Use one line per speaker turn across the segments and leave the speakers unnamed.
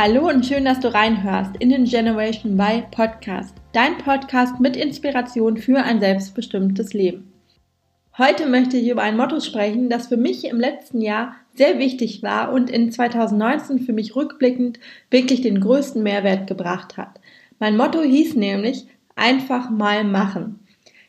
Hallo und schön, dass du reinhörst in den Generation Y Podcast, dein Podcast mit Inspiration für ein selbstbestimmtes Leben. Heute möchte ich über ein Motto sprechen, das für mich im letzten Jahr sehr wichtig war und in 2019 für mich rückblickend wirklich den größten Mehrwert gebracht hat. Mein Motto hieß nämlich einfach mal machen.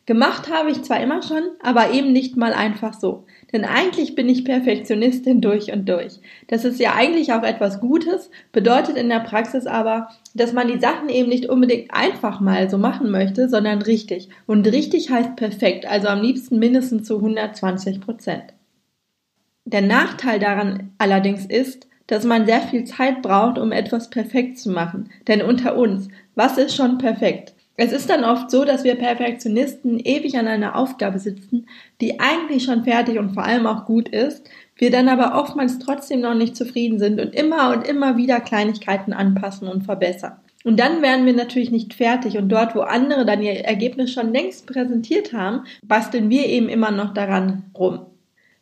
Gemacht habe ich zwar immer schon, aber eben nicht mal einfach so. Denn eigentlich bin ich Perfektionistin durch und durch. Das ist ja eigentlich auch etwas Gutes, bedeutet in der Praxis aber, dass man die Sachen eben nicht unbedingt einfach mal so machen möchte, sondern richtig. Und richtig heißt perfekt, also am liebsten mindestens zu 120 Prozent. Der Nachteil daran allerdings ist, dass man sehr viel Zeit braucht, um etwas perfekt zu machen. Denn unter uns, was ist schon perfekt? Es ist dann oft so, dass wir Perfektionisten ewig an einer Aufgabe sitzen, die eigentlich schon fertig und vor allem auch gut ist, wir dann aber oftmals trotzdem noch nicht zufrieden sind und immer und immer wieder Kleinigkeiten anpassen und verbessern. Und dann werden wir natürlich nicht fertig und dort, wo andere dann ihr Ergebnis schon längst präsentiert haben, basteln wir eben immer noch daran rum.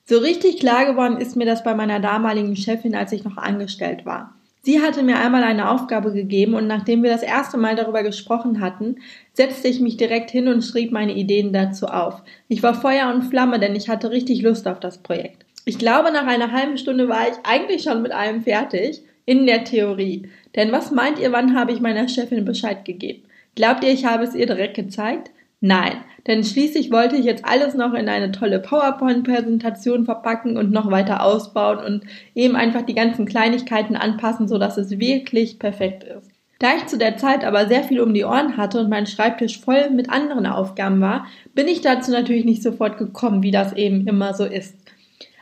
So richtig klar geworden ist mir das bei meiner damaligen Chefin, als ich noch angestellt war. Sie hatte mir einmal eine Aufgabe gegeben und nachdem wir das erste Mal darüber gesprochen hatten, setzte ich mich direkt hin und schrieb meine Ideen dazu auf. Ich war Feuer und Flamme, denn ich hatte richtig Lust auf das Projekt. Ich glaube, nach einer halben Stunde war ich eigentlich schon mit allem fertig, in der Theorie. Denn was meint ihr, wann habe ich meiner Chefin Bescheid gegeben? Glaubt ihr, ich habe es ihr direkt gezeigt? Nein, denn schließlich wollte ich jetzt alles noch in eine tolle PowerPoint-Präsentation verpacken und noch weiter ausbauen und eben einfach die ganzen Kleinigkeiten anpassen, sodass es wirklich perfekt ist. Da ich zu der Zeit aber sehr viel um die Ohren hatte und mein Schreibtisch voll mit anderen Aufgaben war, bin ich dazu natürlich nicht sofort gekommen, wie das eben immer so ist.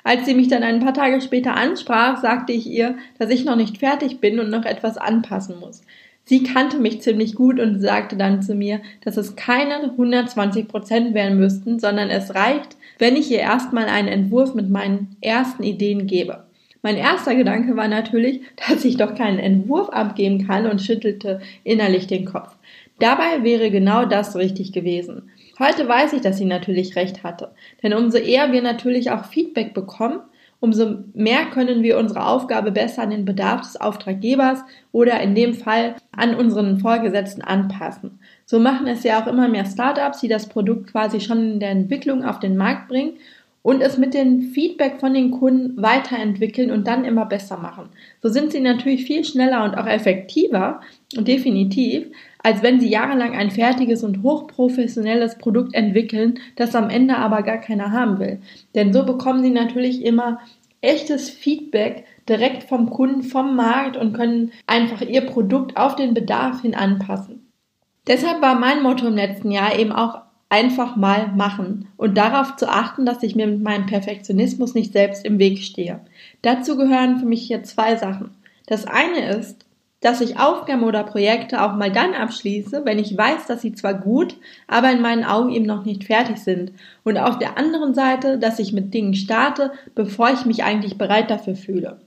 Als sie mich dann ein paar Tage später ansprach, sagte ich ihr, dass ich noch nicht fertig bin und noch etwas anpassen muss. Sie kannte mich ziemlich gut und sagte dann zu mir, dass es keine 120 Prozent werden müssten, sondern es reicht, wenn ich ihr erstmal einen Entwurf mit meinen ersten Ideen gebe. Mein erster Gedanke war natürlich, dass ich doch keinen Entwurf abgeben kann und schüttelte innerlich den Kopf. Dabei wäre genau das richtig gewesen. Heute weiß ich, dass sie natürlich recht hatte. Denn umso eher wir natürlich auch Feedback bekommen, umso mehr können wir unsere Aufgabe besser an den Bedarf des Auftraggebers oder in dem Fall an unseren Vorgesetzten anpassen. So machen es ja auch immer mehr Startups, die das Produkt quasi schon in der Entwicklung auf den Markt bringen und es mit dem Feedback von den Kunden weiterentwickeln und dann immer besser machen. So sind sie natürlich viel schneller und auch effektiver und definitiv, als wenn sie jahrelang ein fertiges und hochprofessionelles Produkt entwickeln, das am Ende aber gar keiner haben will. Denn so bekommen sie natürlich immer echtes Feedback direkt vom Kunden, vom Markt und können einfach ihr Produkt auf den Bedarf hin anpassen. Deshalb war mein Motto im letzten Jahr eben auch einfach mal machen und darauf zu achten, dass ich mir mit meinem Perfektionismus nicht selbst im Weg stehe. Dazu gehören für mich hier zwei Sachen. Das eine ist, dass ich Aufgaben oder Projekte auch mal dann abschließe, wenn ich weiß, dass sie zwar gut, aber in meinen Augen eben noch nicht fertig sind. Und auf der anderen Seite, dass ich mit Dingen starte, bevor ich mich eigentlich bereit dafür fühle.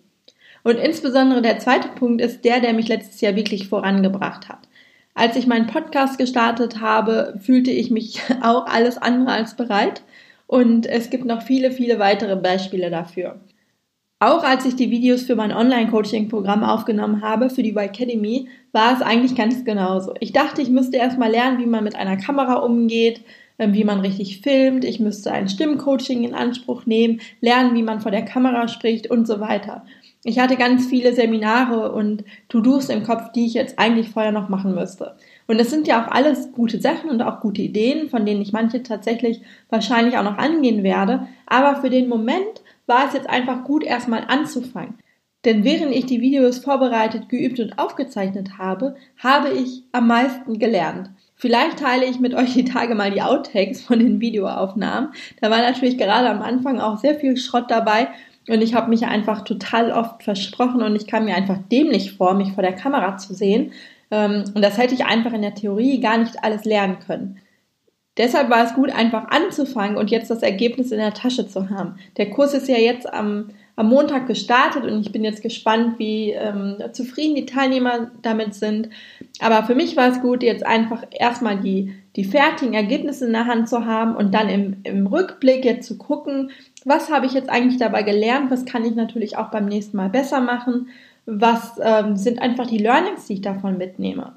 Und insbesondere der zweite Punkt ist der, der mich letztes Jahr wirklich vorangebracht hat. Als ich meinen Podcast gestartet habe, fühlte ich mich auch alles andere als bereit. Und es gibt noch viele, viele weitere Beispiele dafür. Auch als ich die Videos für mein Online-Coaching-Programm aufgenommen habe, für die Y-Academy, war es eigentlich ganz genauso. Ich dachte, ich müsste erstmal lernen, wie man mit einer Kamera umgeht, ähm, wie man richtig filmt, ich müsste ein Stimmcoaching in Anspruch nehmen, lernen, wie man vor der Kamera spricht und so weiter. Ich hatte ganz viele Seminare und To-Dos im Kopf, die ich jetzt eigentlich vorher noch machen müsste. Und das sind ja auch alles gute Sachen und auch gute Ideen, von denen ich manche tatsächlich wahrscheinlich auch noch angehen werde. Aber für den Moment war es jetzt einfach gut, erstmal anzufangen. Denn während ich die Videos vorbereitet, geübt und aufgezeichnet habe, habe ich am meisten gelernt. Vielleicht teile ich mit euch die Tage mal die Outtakes von den Videoaufnahmen. Da war natürlich gerade am Anfang auch sehr viel Schrott dabei und ich habe mich einfach total oft versprochen und ich kam mir einfach dämlich vor, mich vor der Kamera zu sehen. Ähm, und das hätte ich einfach in der Theorie gar nicht alles lernen können. Deshalb war es gut, einfach anzufangen und jetzt das Ergebnis in der Tasche zu haben. Der Kurs ist ja jetzt am, am Montag gestartet und ich bin jetzt gespannt, wie ähm, zufrieden die Teilnehmer damit sind. Aber für mich war es gut, jetzt einfach erstmal die, die fertigen Ergebnisse in der Hand zu haben und dann im, im Rückblick jetzt zu gucken, was habe ich jetzt eigentlich dabei gelernt, was kann ich natürlich auch beim nächsten Mal besser machen was ähm, sind einfach die Learnings, die ich davon mitnehme.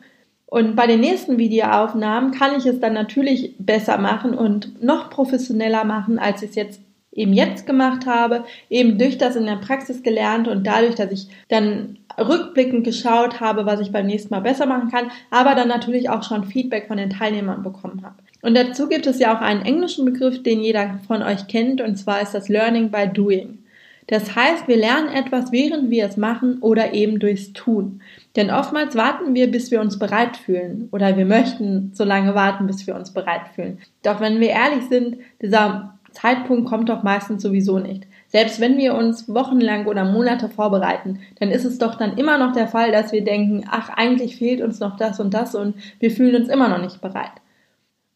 Und bei den nächsten Videoaufnahmen kann ich es dann natürlich besser machen und noch professioneller machen, als ich es jetzt eben jetzt gemacht habe, eben durch das in der Praxis gelernt und dadurch, dass ich dann rückblickend geschaut habe, was ich beim nächsten Mal besser machen kann, aber dann natürlich auch schon Feedback von den Teilnehmern bekommen habe. Und dazu gibt es ja auch einen englischen Begriff, den jeder von euch kennt, und zwar ist das Learning by Doing. Das heißt, wir lernen etwas, während wir es machen oder eben durchs Tun. Denn oftmals warten wir, bis wir uns bereit fühlen oder wir möchten so lange warten, bis wir uns bereit fühlen. Doch wenn wir ehrlich sind, dieser Zeitpunkt kommt doch meistens sowieso nicht. Selbst wenn wir uns wochenlang oder Monate vorbereiten, dann ist es doch dann immer noch der Fall, dass wir denken, ach, eigentlich fehlt uns noch das und das und wir fühlen uns immer noch nicht bereit.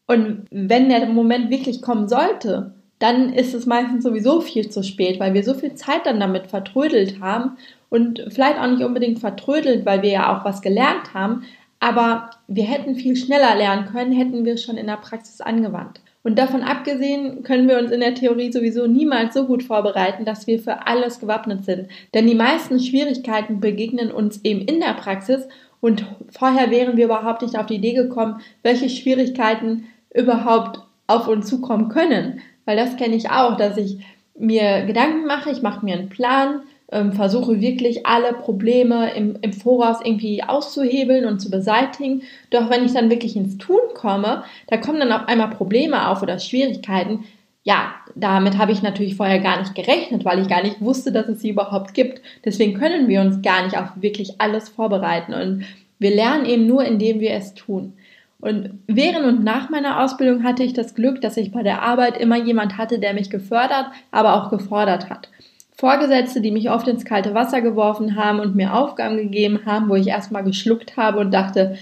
Und wenn der Moment wirklich kommen sollte, dann ist es meistens sowieso viel zu spät, weil wir so viel Zeit dann damit vertrödelt haben und vielleicht auch nicht unbedingt vertrödelt, weil wir ja auch was gelernt haben, aber wir hätten viel schneller lernen können, hätten wir schon in der Praxis angewandt. Und davon abgesehen können wir uns in der Theorie sowieso niemals so gut vorbereiten, dass wir für alles gewappnet sind. Denn die meisten Schwierigkeiten begegnen uns eben in der Praxis und vorher wären wir überhaupt nicht auf die Idee gekommen, welche Schwierigkeiten überhaupt auf uns zukommen können. Weil das kenne ich auch, dass ich mir Gedanken mache, ich mache mir einen Plan, ähm, versuche wirklich alle Probleme im, im Voraus irgendwie auszuhebeln und zu beseitigen. Doch wenn ich dann wirklich ins Tun komme, da kommen dann auf einmal Probleme auf oder Schwierigkeiten. Ja, damit habe ich natürlich vorher gar nicht gerechnet, weil ich gar nicht wusste, dass es sie überhaupt gibt. Deswegen können wir uns gar nicht auf wirklich alles vorbereiten. Und wir lernen eben nur, indem wir es tun. Und während und nach meiner Ausbildung hatte ich das Glück, dass ich bei der Arbeit immer jemand hatte, der mich gefördert, aber auch gefordert hat. Vorgesetzte, die mich oft ins kalte Wasser geworfen haben und mir Aufgaben gegeben haben, wo ich erstmal geschluckt habe und dachte,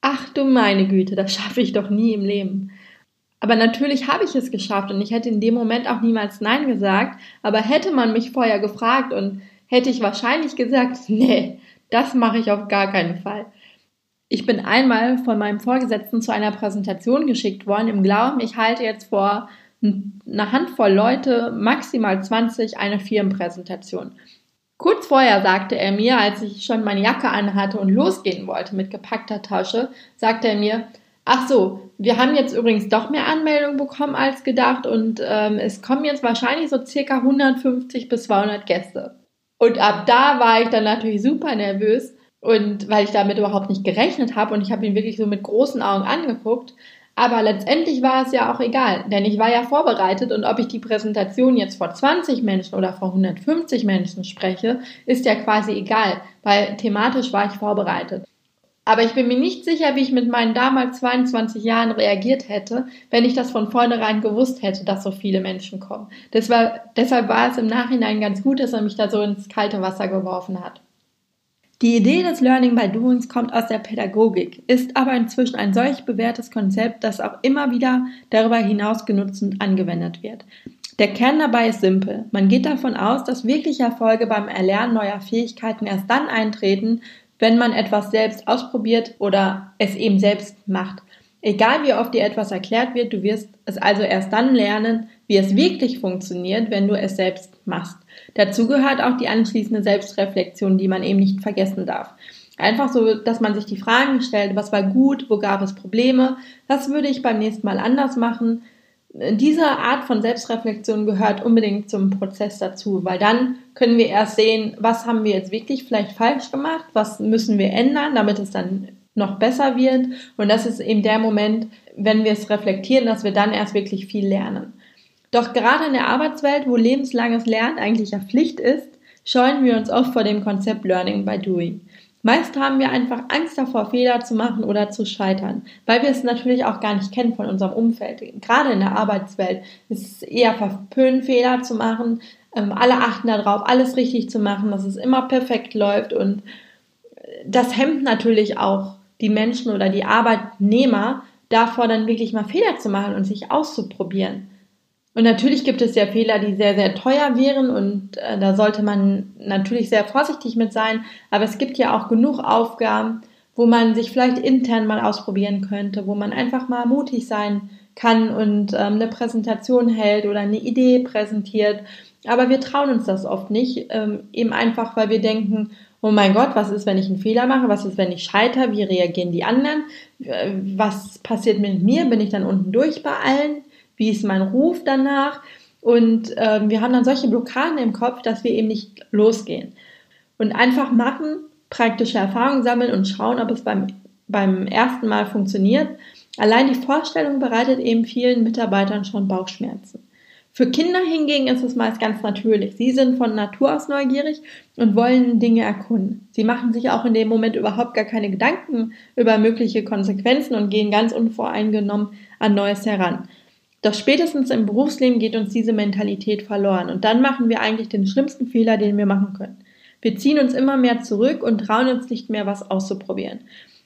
ach du meine Güte, das schaffe ich doch nie im Leben. Aber natürlich habe ich es geschafft und ich hätte in dem Moment auch niemals Nein gesagt, aber hätte man mich vorher gefragt und hätte ich wahrscheinlich gesagt, nee, das mache ich auf gar keinen Fall. Ich bin einmal von meinem Vorgesetzten zu einer Präsentation geschickt worden im Glauben, ich halte jetzt vor eine Handvoll Leute, maximal 20, eine Firmenpräsentation. Kurz vorher sagte er mir, als ich schon meine Jacke anhatte und losgehen wollte mit gepackter Tasche, sagte er mir, ach so, wir haben jetzt übrigens doch mehr Anmeldungen bekommen als gedacht und ähm, es kommen jetzt wahrscheinlich so circa 150 bis 200 Gäste. Und ab da war ich dann natürlich super nervös und weil ich damit überhaupt nicht gerechnet habe und ich habe ihn wirklich so mit großen Augen angeguckt. Aber letztendlich war es ja auch egal, denn ich war ja vorbereitet und ob ich die Präsentation jetzt vor 20 Menschen oder vor 150 Menschen spreche, ist ja quasi egal, weil thematisch war ich vorbereitet. Aber ich bin mir nicht sicher, wie ich mit meinen damals 22 Jahren reagiert hätte, wenn ich das von vornherein gewusst hätte, dass so viele Menschen kommen. War, deshalb war es im Nachhinein ganz gut, dass er mich da so ins kalte Wasser geworfen hat. Die Idee des Learning by Doings kommt aus der Pädagogik, ist aber inzwischen ein solch bewährtes Konzept, das auch immer wieder darüber hinaus genutzt und angewendet wird. Der Kern dabei ist simpel. Man geht davon aus, dass wirkliche Erfolge beim Erlernen neuer Fähigkeiten erst dann eintreten, wenn man etwas selbst ausprobiert oder es eben selbst macht. Egal wie oft dir etwas erklärt wird, du wirst es also erst dann lernen, wie es wirklich funktioniert, wenn du es selbst machst. Dazu gehört auch die anschließende Selbstreflexion, die man eben nicht vergessen darf. Einfach so, dass man sich die Fragen stellt, was war gut, wo gab es Probleme, was würde ich beim nächsten Mal anders machen. Diese Art von Selbstreflexion gehört unbedingt zum Prozess dazu, weil dann können wir erst sehen, was haben wir jetzt wirklich vielleicht falsch gemacht, was müssen wir ändern, damit es dann noch besser wird. Und das ist eben der Moment, wenn wir es reflektieren, dass wir dann erst wirklich viel lernen. Doch gerade in der Arbeitswelt, wo lebenslanges Lernen eigentlich ja Pflicht ist, scheuen wir uns oft vor dem Konzept Learning by Doing. Meist haben wir einfach Angst davor, Fehler zu machen oder zu scheitern, weil wir es natürlich auch gar nicht kennen von unserem Umfeld. Gerade in der Arbeitswelt ist es eher verpönt, Fehler zu machen. Ähm, alle achten darauf, alles richtig zu machen, dass es immer perfekt läuft und das hemmt natürlich auch die Menschen oder die Arbeitnehmer davor, dann wirklich mal Fehler zu machen und sich auszuprobieren. Und natürlich gibt es ja Fehler, die sehr, sehr teuer wären und äh, da sollte man natürlich sehr vorsichtig mit sein. Aber es gibt ja auch genug Aufgaben, wo man sich vielleicht intern mal ausprobieren könnte, wo man einfach mal mutig sein kann und ähm, eine Präsentation hält oder eine Idee präsentiert. Aber wir trauen uns das oft nicht, ähm, eben einfach, weil wir denken, oh mein Gott, was ist, wenn ich einen Fehler mache? Was ist, wenn ich scheitere? Wie reagieren die anderen? Äh, was passiert mit mir? Bin ich dann unten durch bei allen? Wie ist mein Ruf danach? Und ähm, wir haben dann solche Blockaden im Kopf, dass wir eben nicht losgehen. Und einfach machen, praktische Erfahrungen sammeln und schauen, ob es beim, beim ersten Mal funktioniert. Allein die Vorstellung bereitet eben vielen Mitarbeitern schon Bauchschmerzen. Für Kinder hingegen ist es meist ganz natürlich. Sie sind von Natur aus neugierig und wollen Dinge erkunden. Sie machen sich auch in dem Moment überhaupt gar keine Gedanken über mögliche Konsequenzen und gehen ganz unvoreingenommen an Neues heran. Doch spätestens im Berufsleben geht uns diese Mentalität verloren und dann machen wir eigentlich den schlimmsten Fehler, den wir machen können. Wir ziehen uns immer mehr zurück und trauen uns nicht mehr, was auszuprobieren.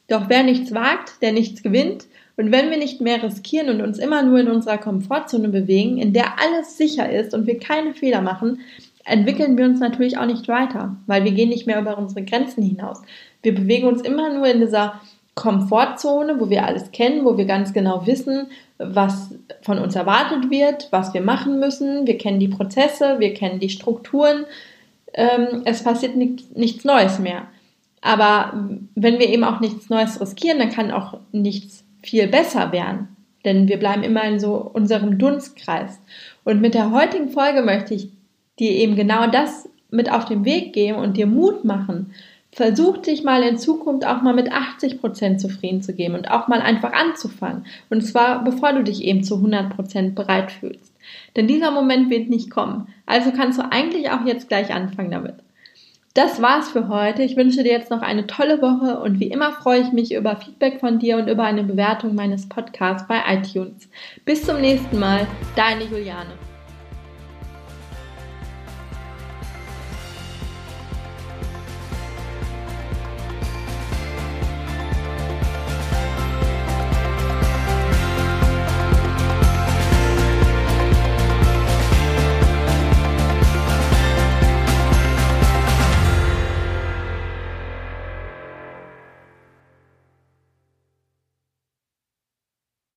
Doch wer nichts wagt, der nichts gewinnt und wenn wir nicht mehr riskieren und uns immer nur in unserer Komfortzone bewegen, in der alles sicher ist und wir keine Fehler machen, entwickeln wir uns natürlich auch nicht weiter, weil wir gehen nicht mehr über unsere Grenzen hinaus. Wir bewegen uns immer nur in dieser Komfortzone, wo wir alles kennen, wo wir ganz genau wissen, was von uns erwartet wird, was wir machen müssen. Wir kennen die Prozesse, wir kennen die Strukturen. Ähm, es passiert nichts Neues mehr. Aber wenn wir eben auch nichts Neues riskieren, dann kann auch nichts viel besser werden. Denn wir bleiben immer in so unserem Dunstkreis. Und mit der heutigen Folge möchte ich dir eben genau das mit auf den Weg geben und dir Mut machen. Versuch dich mal in Zukunft auch mal mit 80 Prozent zufrieden zu geben und auch mal einfach anzufangen. Und zwar bevor du dich eben zu 100 Prozent bereit fühlst. Denn dieser Moment wird nicht kommen. Also kannst du eigentlich auch jetzt gleich anfangen damit. Das war's für heute. Ich wünsche dir jetzt noch eine tolle Woche und wie immer freue ich mich über Feedback von dir und über eine Bewertung meines Podcasts bei iTunes. Bis zum nächsten Mal, deine Juliane.